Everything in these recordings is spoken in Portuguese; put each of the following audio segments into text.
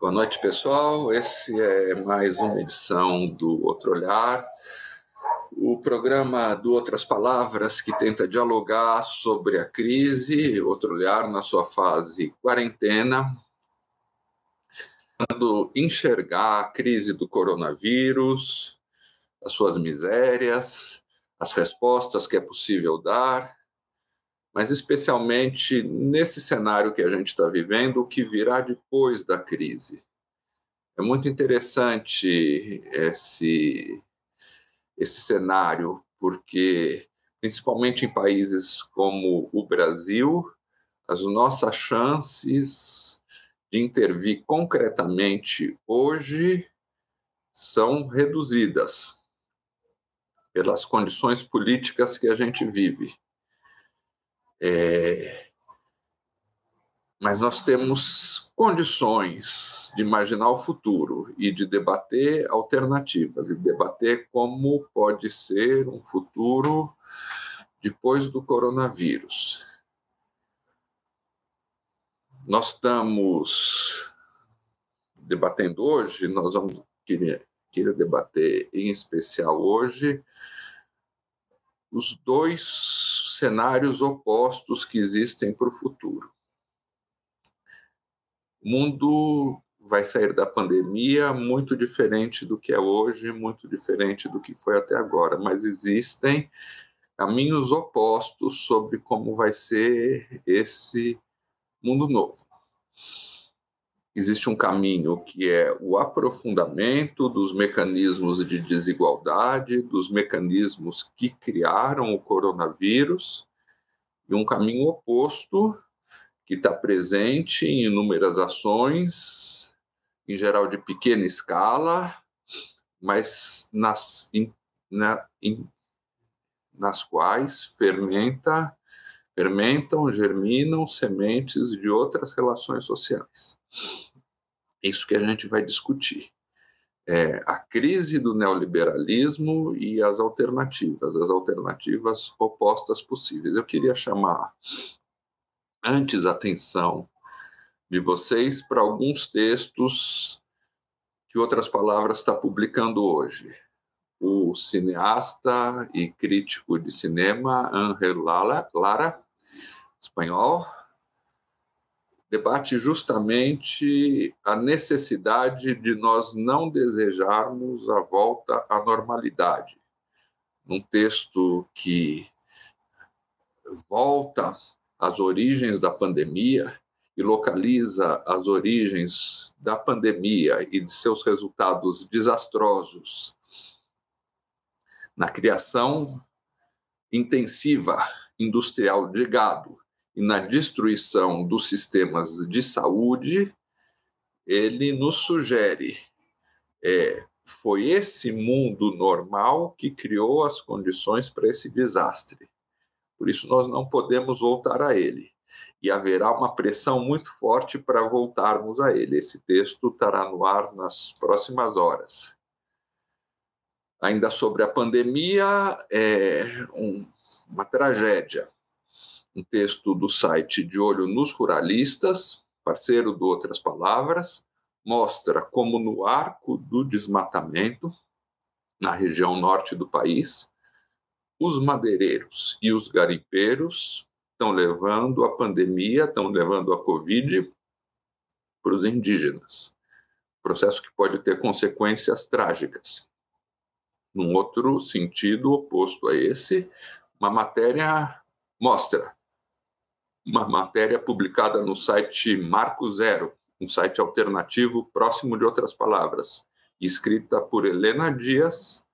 Boa noite, pessoal. Esse é mais uma edição do Outro Olhar, o programa do Outras Palavras que tenta dialogar sobre a crise, Outro Olhar na sua fase quarentena, tentando enxergar a crise do coronavírus, as suas misérias, as respostas que é possível dar mas especialmente nesse cenário que a gente está vivendo, o que virá depois da crise. É muito interessante esse, esse cenário, porque, principalmente em países como o Brasil, as nossas chances de intervir concretamente hoje são reduzidas pelas condições políticas que a gente vive. É... Mas nós temos condições de imaginar o futuro e de debater alternativas, e debater como pode ser um futuro depois do coronavírus. Nós estamos debatendo hoje, nós vamos querer, querer debater em especial hoje os dois cenários opostos que existem para o futuro. O mundo vai sair da pandemia muito diferente do que é hoje, muito diferente do que foi até agora, mas existem caminhos opostos sobre como vai ser esse mundo novo existe um caminho que é o aprofundamento dos mecanismos de desigualdade, dos mecanismos que criaram o coronavírus, e um caminho oposto que está presente em inúmeras ações, em geral de pequena escala, mas nas, in, na, in, nas quais fermenta, fermentam, germinam sementes de outras relações sociais isso que a gente vai discutir. É, a crise do neoliberalismo e as alternativas, as alternativas opostas possíveis. Eu queria chamar antes a atenção de vocês para alguns textos que Outras Palavras está publicando hoje. O cineasta e crítico de cinema Ángel Lara espanhol, debate justamente a necessidade de nós não desejarmos a volta à normalidade. Num texto que volta às origens da pandemia e localiza as origens da pandemia e de seus resultados desastrosos na criação intensiva industrial de gado e na destruição dos sistemas de saúde, ele nos sugere é, foi esse mundo normal que criou as condições para esse desastre. Por isso, nós não podemos voltar a ele. E haverá uma pressão muito forte para voltarmos a ele. Esse texto estará no ar nas próximas horas. Ainda sobre a pandemia, é um, uma tragédia um texto do site De Olho nos Ruralistas, parceiro do Outras Palavras, mostra como no arco do desmatamento, na região norte do país, os madeireiros e os garimpeiros estão levando a pandemia, estão levando a Covid para os indígenas. Processo que pode ter consequências trágicas. Num outro sentido oposto a esse, uma matéria mostra uma matéria publicada no site Marco Zero, um site alternativo próximo de outras palavras, escrita por Helena Dias,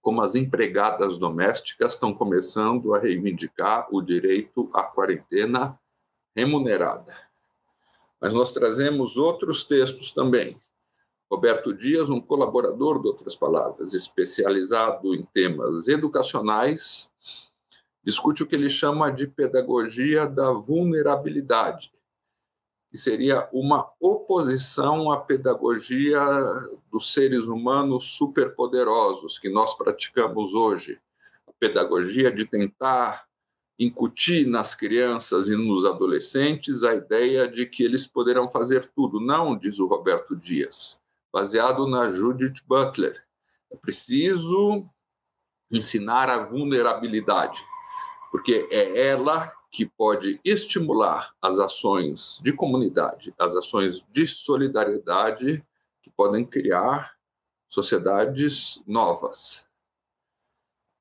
como as empregadas domésticas estão começando a reivindicar o direito à quarentena remunerada. Mas nós trazemos outros textos também. Roberto Dias, um colaborador de outras palavras, especializado em temas educacionais, discute o que ele chama de pedagogia da vulnerabilidade, que seria uma oposição à pedagogia dos seres humanos superpoderosos que nós praticamos hoje, a pedagogia de tentar incutir nas crianças e nos adolescentes a ideia de que eles poderão fazer tudo. Não, diz o Roberto Dias, baseado na Judith Butler. É preciso ensinar a vulnerabilidade, porque é ela que pode estimular as ações de comunidade, as ações de solidariedade que podem criar sociedades novas.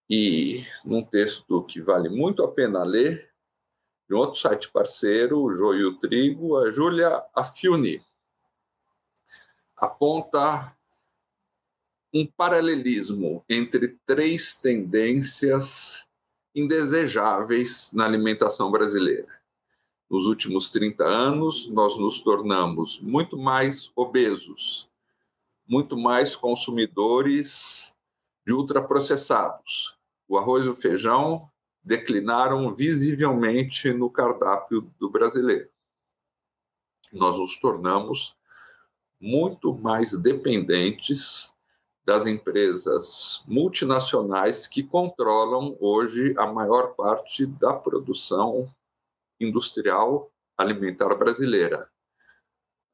E num texto que vale muito a pena ler, de um outro site parceiro, o Joio Trigo, a Júlia Affiuni aponta um paralelismo entre três tendências indesejáveis na alimentação brasileira. Nos últimos 30 anos, nós nos tornamos muito mais obesos, muito mais consumidores de ultraprocessados, o arroz e o feijão declinaram visivelmente no cardápio do brasileiro. Nós nos tornamos muito mais dependentes das empresas multinacionais que controlam hoje a maior parte da produção industrial alimentar brasileira.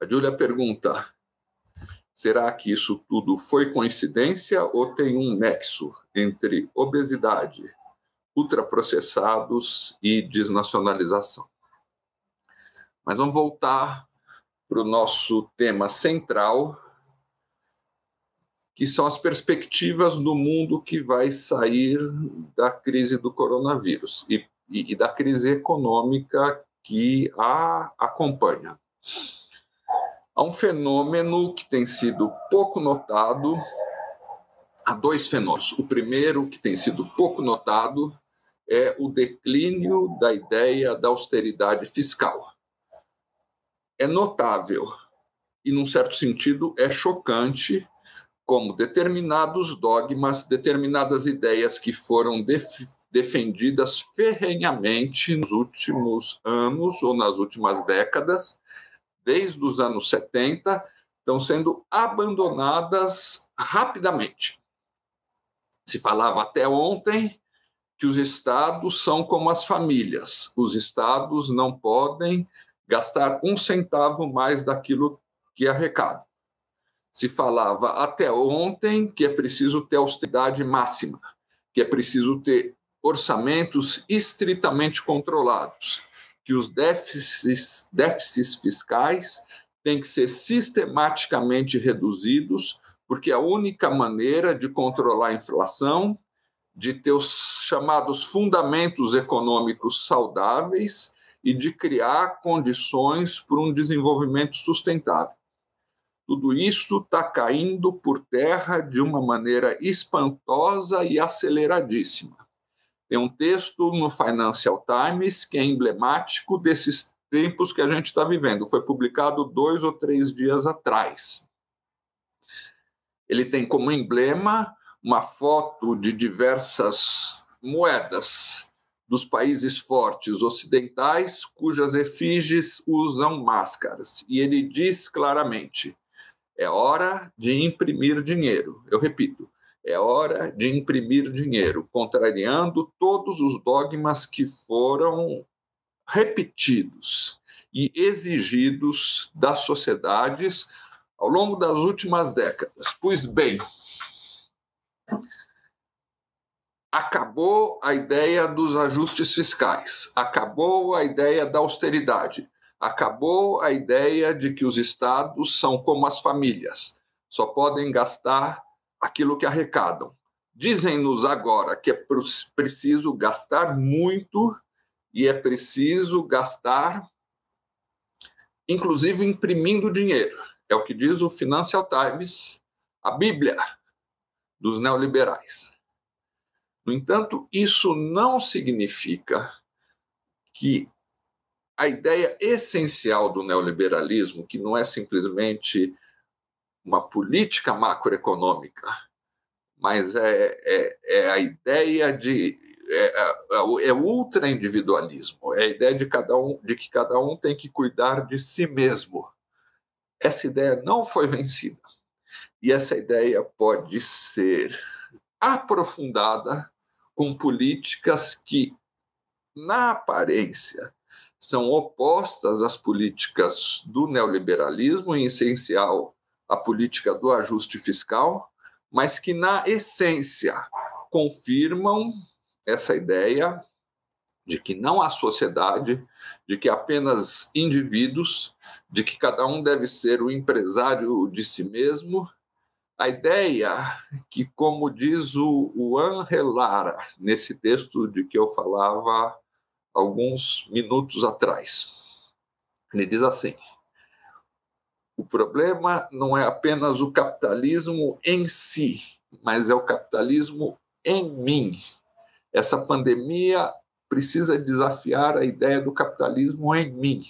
A Júlia pergunta: Será que isso tudo foi coincidência ou tem um nexo entre obesidade, ultraprocessados e desnacionalização? Mas vamos voltar para o nosso tema central, que são as perspectivas do mundo que vai sair da crise do coronavírus e, e, e da crise econômica que a acompanha. Há um fenômeno que tem sido pouco notado. Há dois fenômenos. O primeiro, que tem sido pouco notado, é o declínio da ideia da austeridade fiscal. É notável e, num certo sentido, é chocante como determinados dogmas, determinadas ideias que foram def defendidas ferrenhamente nos últimos anos ou nas últimas décadas desde os anos 70, estão sendo abandonadas rapidamente. Se falava até ontem que os estados são como as famílias, os estados não podem gastar um centavo mais daquilo que arrecadam. Se falava até ontem que é preciso ter austeridade máxima, que é preciso ter orçamentos estritamente controlados, que os déficits, déficits fiscais têm que ser sistematicamente reduzidos, porque a única maneira de controlar a inflação, de ter os chamados fundamentos econômicos saudáveis e de criar condições para um desenvolvimento sustentável. Tudo isso está caindo por terra de uma maneira espantosa e aceleradíssima. Tem um texto no Financial Times que é emblemático desses tempos que a gente está vivendo. Foi publicado dois ou três dias atrás. Ele tem como emblema uma foto de diversas moedas dos países fortes ocidentais cujas efígies usam máscaras. E ele diz claramente: é hora de imprimir dinheiro. Eu repito, é hora de imprimir dinheiro, contrariando todos os dogmas que foram repetidos e exigidos das sociedades ao longo das últimas décadas. Pois bem, acabou a ideia dos ajustes fiscais, acabou a ideia da austeridade, acabou a ideia de que os estados são como as famílias, só podem gastar aquilo que arrecadam. Dizem-nos agora que é preciso gastar muito e é preciso gastar, inclusive imprimindo dinheiro. É o que diz o Financial Times, a Bíblia dos neoliberais. No entanto, isso não significa que a ideia essencial do neoliberalismo, que não é simplesmente uma política macroeconômica, mas é, é, é a ideia de é, é, é ultra individualismo, é a ideia de cada um de que cada um tem que cuidar de si mesmo. Essa ideia não foi vencida e essa ideia pode ser aprofundada com políticas que na aparência, são opostas às políticas do neoliberalismo, em essencial, a política do ajuste fiscal, mas que, na essência, confirmam essa ideia de que não há sociedade, de que apenas indivíduos, de que cada um deve ser o empresário de si mesmo. A ideia que, como diz o, o nesse texto de que eu falava alguns minutos atrás, ele diz assim: o problema não é apenas o capitalismo em si, mas é o capitalismo em mim. Essa pandemia precisa desafiar a ideia do capitalismo em mim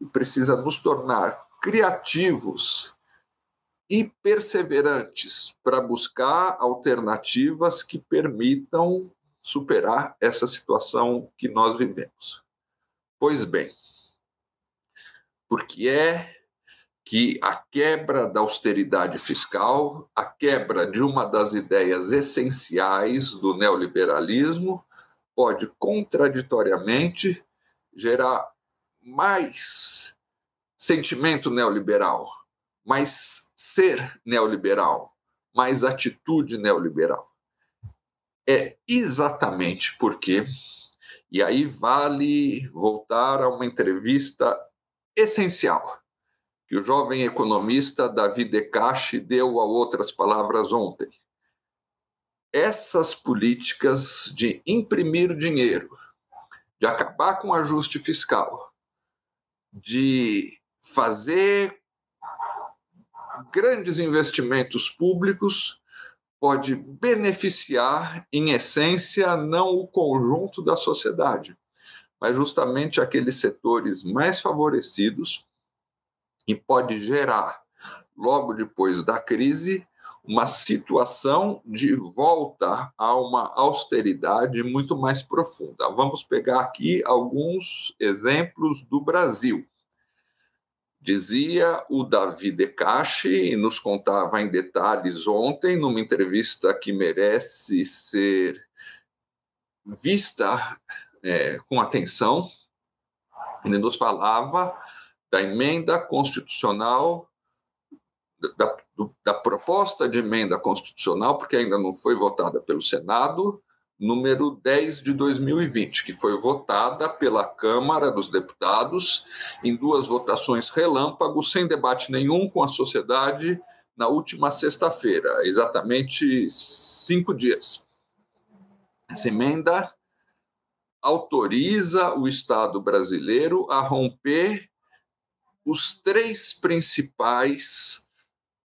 e precisa nos tornar criativos e perseverantes para buscar alternativas que permitam superar essa situação que nós vivemos. Pois bem, porque é que a quebra da austeridade fiscal, a quebra de uma das ideias essenciais do neoliberalismo, pode contraditoriamente gerar mais sentimento neoliberal, mais ser neoliberal, mais atitude neoliberal. É exatamente porque, e aí vale voltar a uma entrevista essencial que o jovem economista Davi Decache deu a outras palavras ontem. Essas políticas de imprimir dinheiro, de acabar com o ajuste fiscal, de fazer grandes investimentos públicos, pode beneficiar, em essência, não o conjunto da sociedade, mas justamente aqueles setores mais favorecidos e pode gerar, logo depois da crise, uma situação de volta a uma austeridade muito mais profunda. Vamos pegar aqui alguns exemplos do Brasil. Dizia o Davi Decache, e nos contava em detalhes ontem, numa entrevista que merece ser vista é, com atenção, ele nos falava da emenda constitucional da, da proposta de emenda constitucional, porque ainda não foi votada pelo Senado, número 10 de 2020, que foi votada pela Câmara dos Deputados em duas votações relâmpago, sem debate nenhum com a sociedade, na última sexta-feira, exatamente cinco dias. Essa emenda autoriza o Estado brasileiro a romper os três principais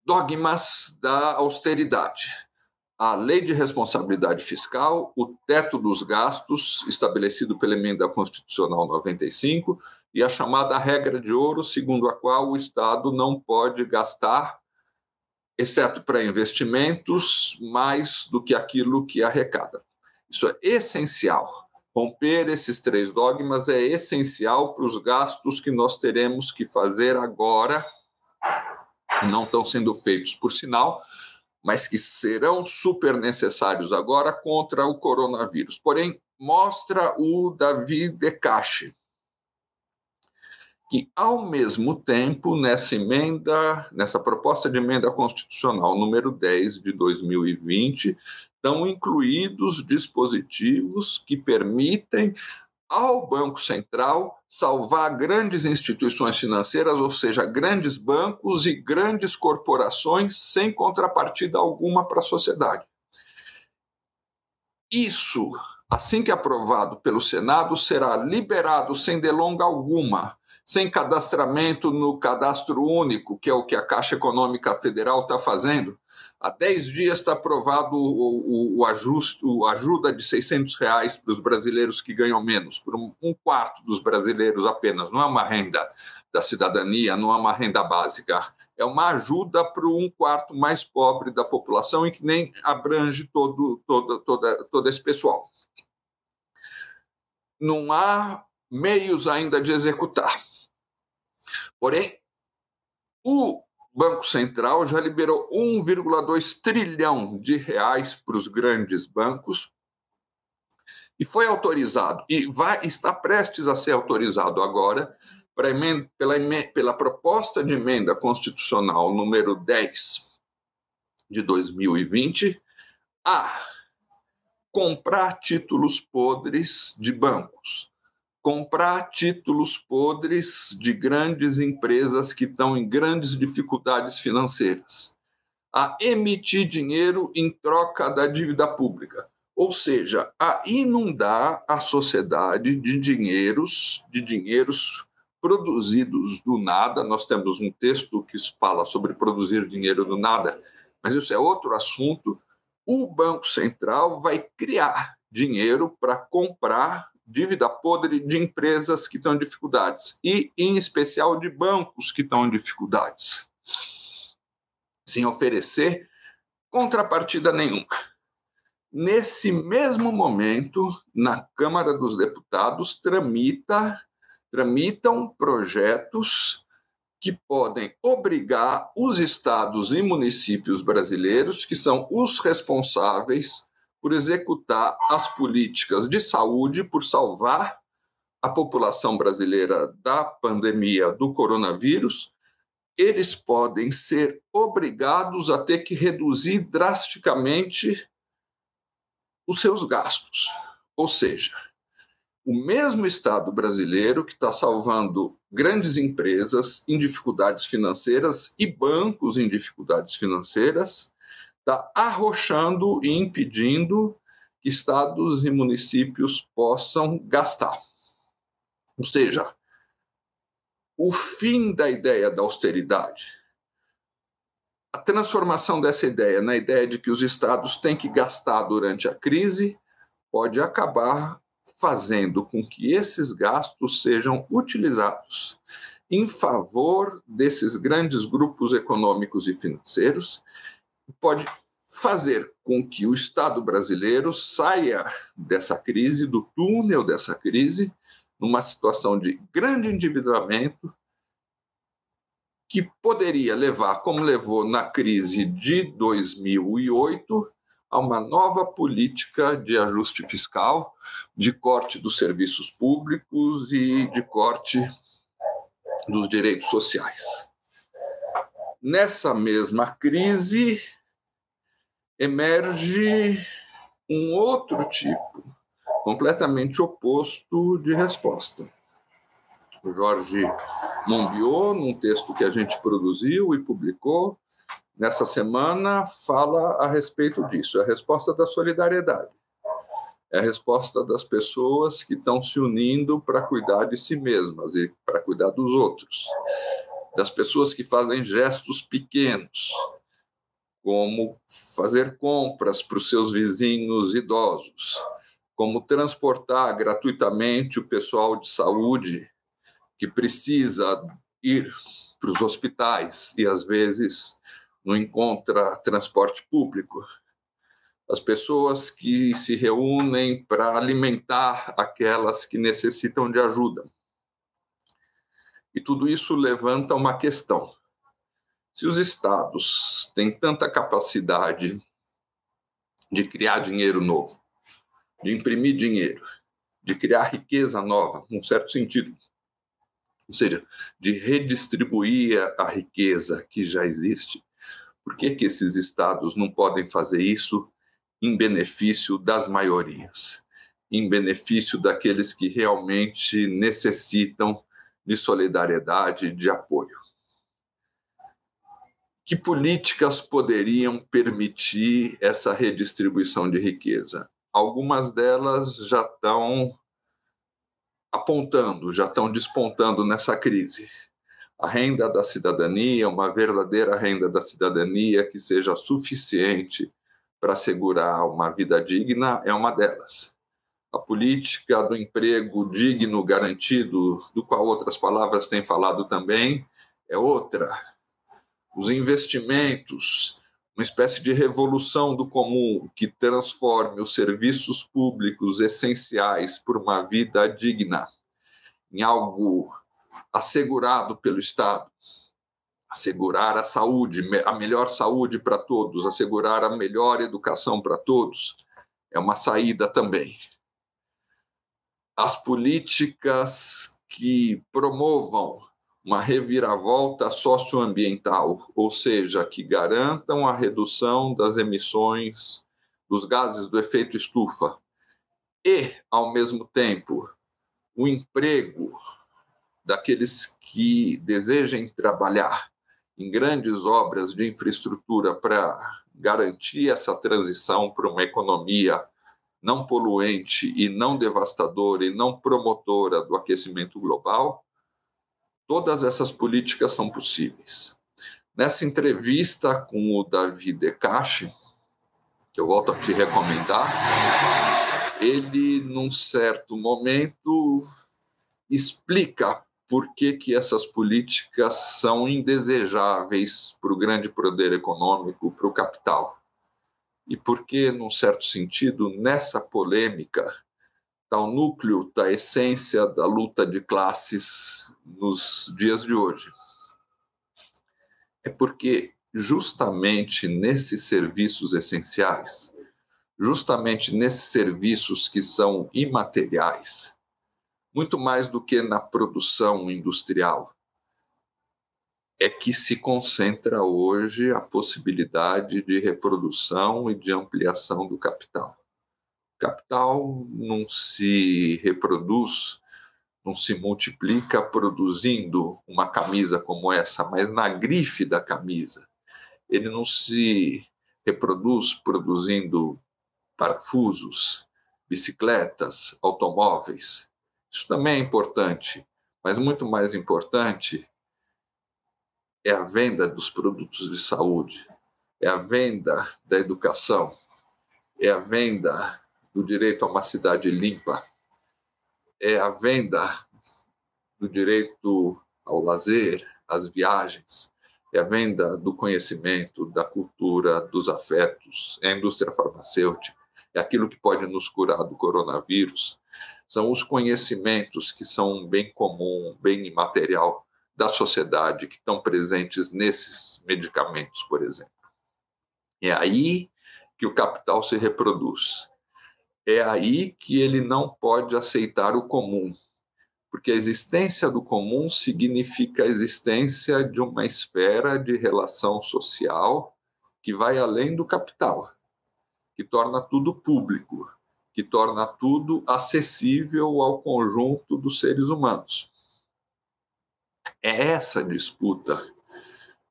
dogmas da austeridade. A lei de responsabilidade fiscal, o teto dos gastos estabelecido pela emenda constitucional 95 e a chamada regra de ouro, segundo a qual o Estado não pode gastar, exceto para investimentos, mais do que aquilo que arrecada. Isso é essencial. Romper esses três dogmas é essencial para os gastos que nós teremos que fazer agora não estão sendo feitos, por sinal, mas que serão super necessários agora contra o coronavírus. Porém, mostra o Davi Decache, que, ao mesmo tempo, nessa emenda, nessa proposta de emenda constitucional número 10 de 2020, estão incluídos dispositivos que permitem ao Banco Central salvar grandes instituições financeiras, ou seja, grandes bancos e grandes corporações, sem contrapartida alguma para a sociedade. Isso, assim que aprovado pelo Senado, será liberado sem delonga alguma, sem cadastramento no cadastro único, que é o que a Caixa Econômica Federal está fazendo, Há 10 dias está aprovado o, o, o ajuste, o ajuda de 600 reais para os brasileiros que ganham menos, por um, um, quarto dos brasileiros apenas. Não é uma renda da cidadania, não é uma renda básica. É uma ajuda para um quarto mais pobre da população e que nem abrange todo, todo, todo esse pessoal. Não há meios ainda de executar. Porém, o Banco Central já liberou 1,2 trilhão de reais para os grandes bancos e foi autorizado, e vai está prestes a ser autorizado agora emenda, pela, pela proposta de emenda constitucional número 10 de 2020 a comprar títulos podres de bancos, comprar títulos podres de grandes empresas que estão em grandes dificuldades financeiras, a emitir dinheiro em troca da dívida pública, ou seja, a inundar a sociedade de dinheiros, de dinheiros produzidos do nada. Nós temos um texto que fala sobre produzir dinheiro do nada, mas isso é outro assunto. O Banco Central vai criar dinheiro para comprar dívida podre de empresas que estão em dificuldades e, em especial, de bancos que estão em dificuldades, sem oferecer contrapartida nenhuma. Nesse mesmo momento, na Câmara dos Deputados, tramita tramitam projetos que podem obrigar os estados e municípios brasileiros, que são os responsáveis por executar as políticas de saúde, por salvar a população brasileira da pandemia do coronavírus, eles podem ser obrigados a ter que reduzir drasticamente os seus gastos. Ou seja, o mesmo Estado brasileiro que está salvando grandes empresas em dificuldades financeiras e bancos em dificuldades financeiras, está arrochando e impedindo que estados e municípios possam gastar. Ou seja, o fim da ideia da austeridade, a transformação dessa ideia na ideia de que os estados têm que gastar durante a crise, pode acabar fazendo com que esses gastos sejam utilizados em favor desses grandes grupos econômicos e financeiros, pode fazer com que o Estado brasileiro saia dessa crise, do túnel dessa crise, numa situação de grande endividamento, que poderia levar, como levou na crise de 2008, a uma nova política de ajuste fiscal, de corte dos serviços públicos e de corte dos direitos sociais. Nessa mesma crise, emerge um outro tipo, completamente oposto de resposta. O Jorge Monbiot, num texto que a gente produziu e publicou, nessa semana fala a respeito disso, é a resposta da solidariedade. É a resposta das pessoas que estão se unindo para cuidar de si mesmas e para cuidar dos outros. Das pessoas que fazem gestos pequenos, como fazer compras para os seus vizinhos idosos, como transportar gratuitamente o pessoal de saúde que precisa ir para os hospitais e às vezes não encontra transporte público, as pessoas que se reúnem para alimentar aquelas que necessitam de ajuda. E tudo isso levanta uma questão. Se os estados têm tanta capacidade de criar dinheiro novo, de imprimir dinheiro, de criar riqueza nova, num certo sentido, ou seja, de redistribuir a riqueza que já existe, por que, que esses estados não podem fazer isso em benefício das maiorias, em benefício daqueles que realmente necessitam de solidariedade, de apoio? Que políticas poderiam permitir essa redistribuição de riqueza? Algumas delas já estão apontando, já estão despontando nessa crise a renda da cidadania, uma verdadeira renda da cidadania que seja suficiente para assegurar uma vida digna, é uma delas. A política do emprego digno, garantido, do qual outras palavras têm falado também, é outra. Os investimentos, uma espécie de revolução do comum que transforme os serviços públicos essenciais por uma vida digna em algo assegurado pelo Estado. Assegurar a saúde, a melhor saúde para todos, assegurar a melhor educação para todos, é uma saída também. as políticas que promovam uma reviravolta socioambiental, ou seja, que garantam a redução das emissões dos gases do efeito estufa. E, ao mesmo tempo, o emprego daqueles que desejem trabalhar em grandes obras de infraestrutura para garantir essa transição para uma economia não poluente e não devastadora e não promotora do aquecimento global, todas essas políticas são possíveis. Nessa entrevista com o Davi Decache, que eu volto a te recomendar, ele, num certo momento, explica por que, que essas políticas são indesejáveis para o grande poder econômico, para o capital. E por que, num certo sentido, nessa polêmica está o núcleo da essência da luta de classes nos dias de hoje. É porque, justamente nesses serviços essenciais, justamente nesses serviços que são imateriais, muito mais do que na produção industrial, é que se concentra hoje a possibilidade de reprodução e de ampliação do capital. Capital não se reproduz, não se multiplica produzindo uma camisa como essa, mas na grife da camisa. Ele não se reproduz produzindo parafusos, bicicletas, automóveis. Isso também é importante, mas muito mais importante é a venda dos produtos de saúde, é a venda da educação, é a venda do direito a uma cidade limpa, é a venda do direito ao lazer, às viagens, é a venda do conhecimento, da cultura, dos afetos, é a indústria farmacêutica, é aquilo que pode nos curar do coronavírus, são os conhecimentos que são um bem comum, um bem imaterial da sociedade, que estão presentes nesses medicamentos, por exemplo. É aí que o capital se reproduz. É aí que ele não pode aceitar o comum, porque a existência do comum significa a existência de uma esfera de relação social que vai além do capital que torna tudo público, que torna tudo acessível ao conjunto dos seres humanos. É essa disputa,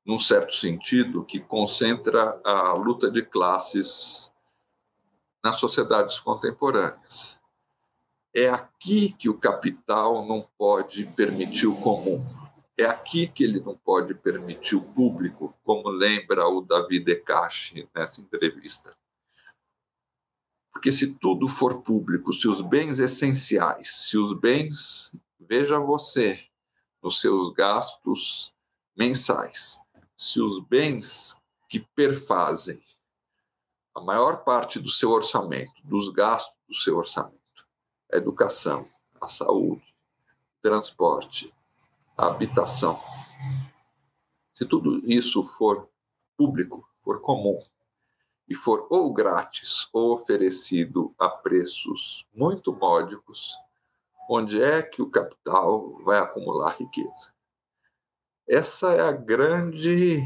num certo sentido, que concentra a luta de classes nas sociedades contemporâneas. É aqui que o capital não pode permitir o comum. É aqui que ele não pode permitir o público, como lembra o David Decache nessa entrevista. Porque se tudo for público, se os bens essenciais, se os bens, veja você, nos seus gastos mensais, se os bens que perfazem a maior parte do seu orçamento, dos gastos do seu orçamento, a educação, a saúde, transporte, a habitação. Se tudo isso for público, for comum, e for ou grátis ou oferecido a preços muito módicos, onde é que o capital vai acumular riqueza? Essa é a grande,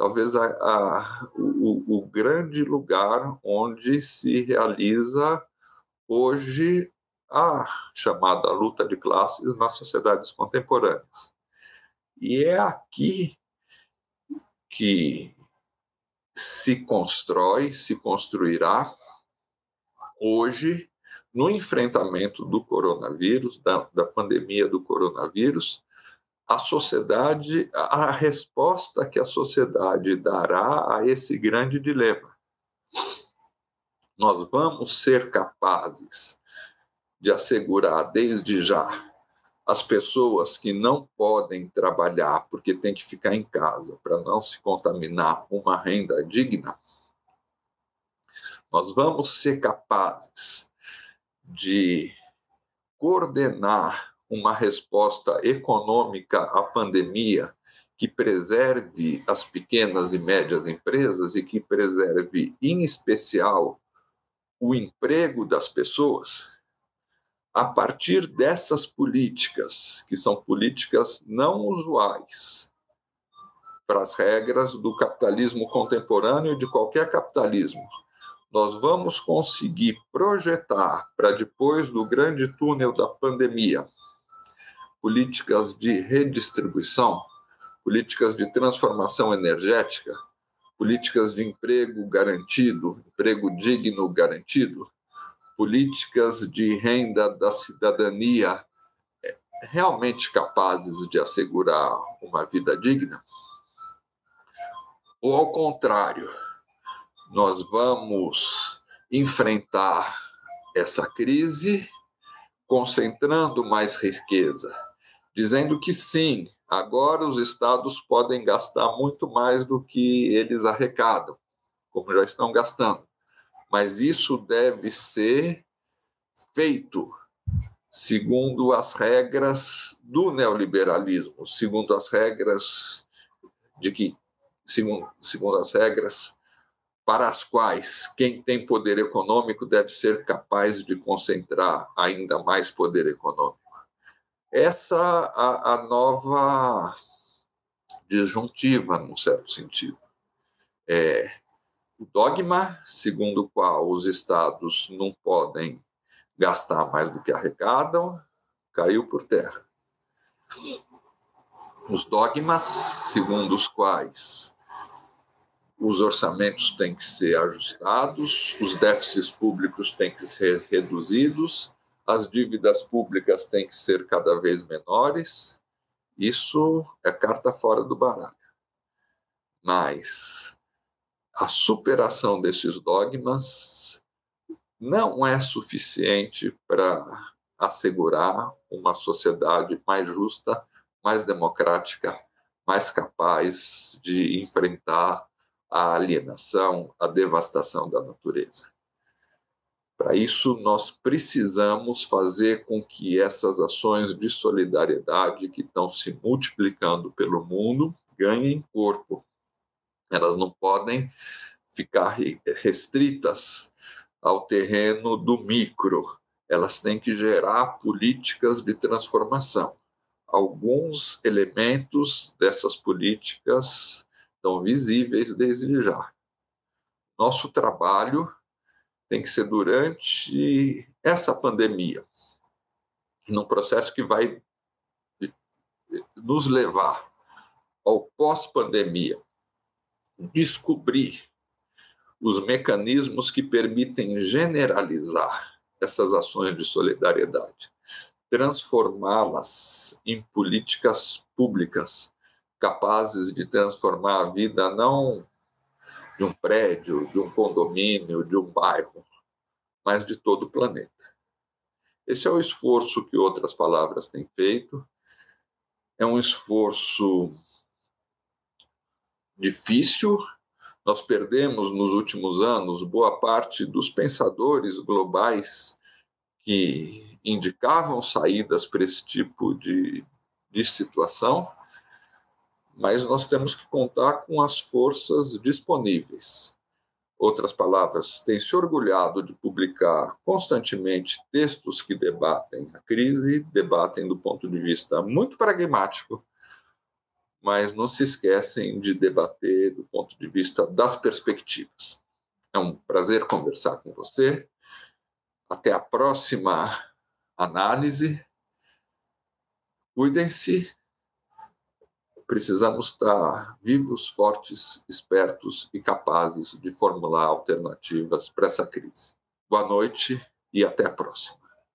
talvez a, a o, o grande lugar onde se realiza hoje a chamada luta de classes nas sociedades contemporâneas. E é aqui que se constrói, se construirá hoje no enfrentamento do coronavírus, da, da pandemia do coronavírus, a sociedade, a resposta que a sociedade dará a esse grande dilema. Nós vamos ser capazes de assegurar desde já as pessoas que não podem trabalhar porque têm que ficar em casa para não se contaminar uma renda digna, nós vamos ser capazes de coordenar uma resposta econômica à pandemia que preserve as pequenas e médias empresas e que preserve, em especial, o emprego das pessoas? A partir dessas políticas, que são políticas não usuais para as regras do capitalismo contemporâneo e de qualquer capitalismo, nós vamos conseguir projetar para depois do grande túnel da pandemia políticas de redistribuição, políticas de transformação energética, políticas de emprego garantido, emprego digno garantido, políticas de renda da cidadania é, realmente capazes de assegurar uma vida digna? Ou, ao contrário, nós vamos enfrentar essa crise concentrando mais riqueza, dizendo que sim, agora os estados podem gastar muito mais do que eles arrecadam, como já estão gastando mas isso deve ser feito segundo as regras do neoliberalismo, segundo as regras de que segundo, segundo as regras para as quais quem tem poder econômico deve ser capaz de concentrar ainda mais poder econômico. Essa a, a nova disjuntiva, num certo sentido. É, o dogma segundo o qual os estados não podem gastar mais do que arrecadam caiu por terra. Os dogmas segundo os quais os orçamentos têm que ser ajustados, os déficits públicos têm que ser reduzidos, as dívidas públicas têm que ser cada vez menores. Isso é carta fora do baralho. Mas a superação desses dogmas não é suficiente para assegurar uma sociedade mais justa, mais democrática, mais capaz de enfrentar a alienação, a devastação da natureza. Para isso, nós precisamos fazer com que essas ações de solidariedade que estão se multiplicando pelo mundo ganhem corpo, elas não podem ficar restritas ao terreno do micro. Elas têm que gerar políticas de transformação. Alguns elementos dessas políticas estão visíveis desde já. Nosso trabalho tem que ser durante essa pandemia, num processo que vai nos levar ao pós-pandemia, descobrir os mecanismos que permitem generalizar essas ações de solidariedade, transformá-las em políticas públicas capazes de transformar a vida não de um prédio, de um condomínio, de um bairro, mas de todo o planeta. Esse é o esforço que outras palavras têm feito. É um esforço difícil. Nós perdemos nos últimos anos boa parte dos pensadores globais que indicavam saídas para esse tipo de, de situação, mas nós temos que contar com as forças disponíveis. Outras palavras, tem se orgulhado de publicar constantemente textos que debatem a crise, debatem do ponto de vista muito pragmático mas não se esquecem de debater do ponto de vista das perspectivas. É um prazer conversar com você. Até a próxima análise. Cuidem-se. Precisamos estar vivos, fortes, espertos e capazes de formular alternativas para essa crise. Boa noite e até a próxima.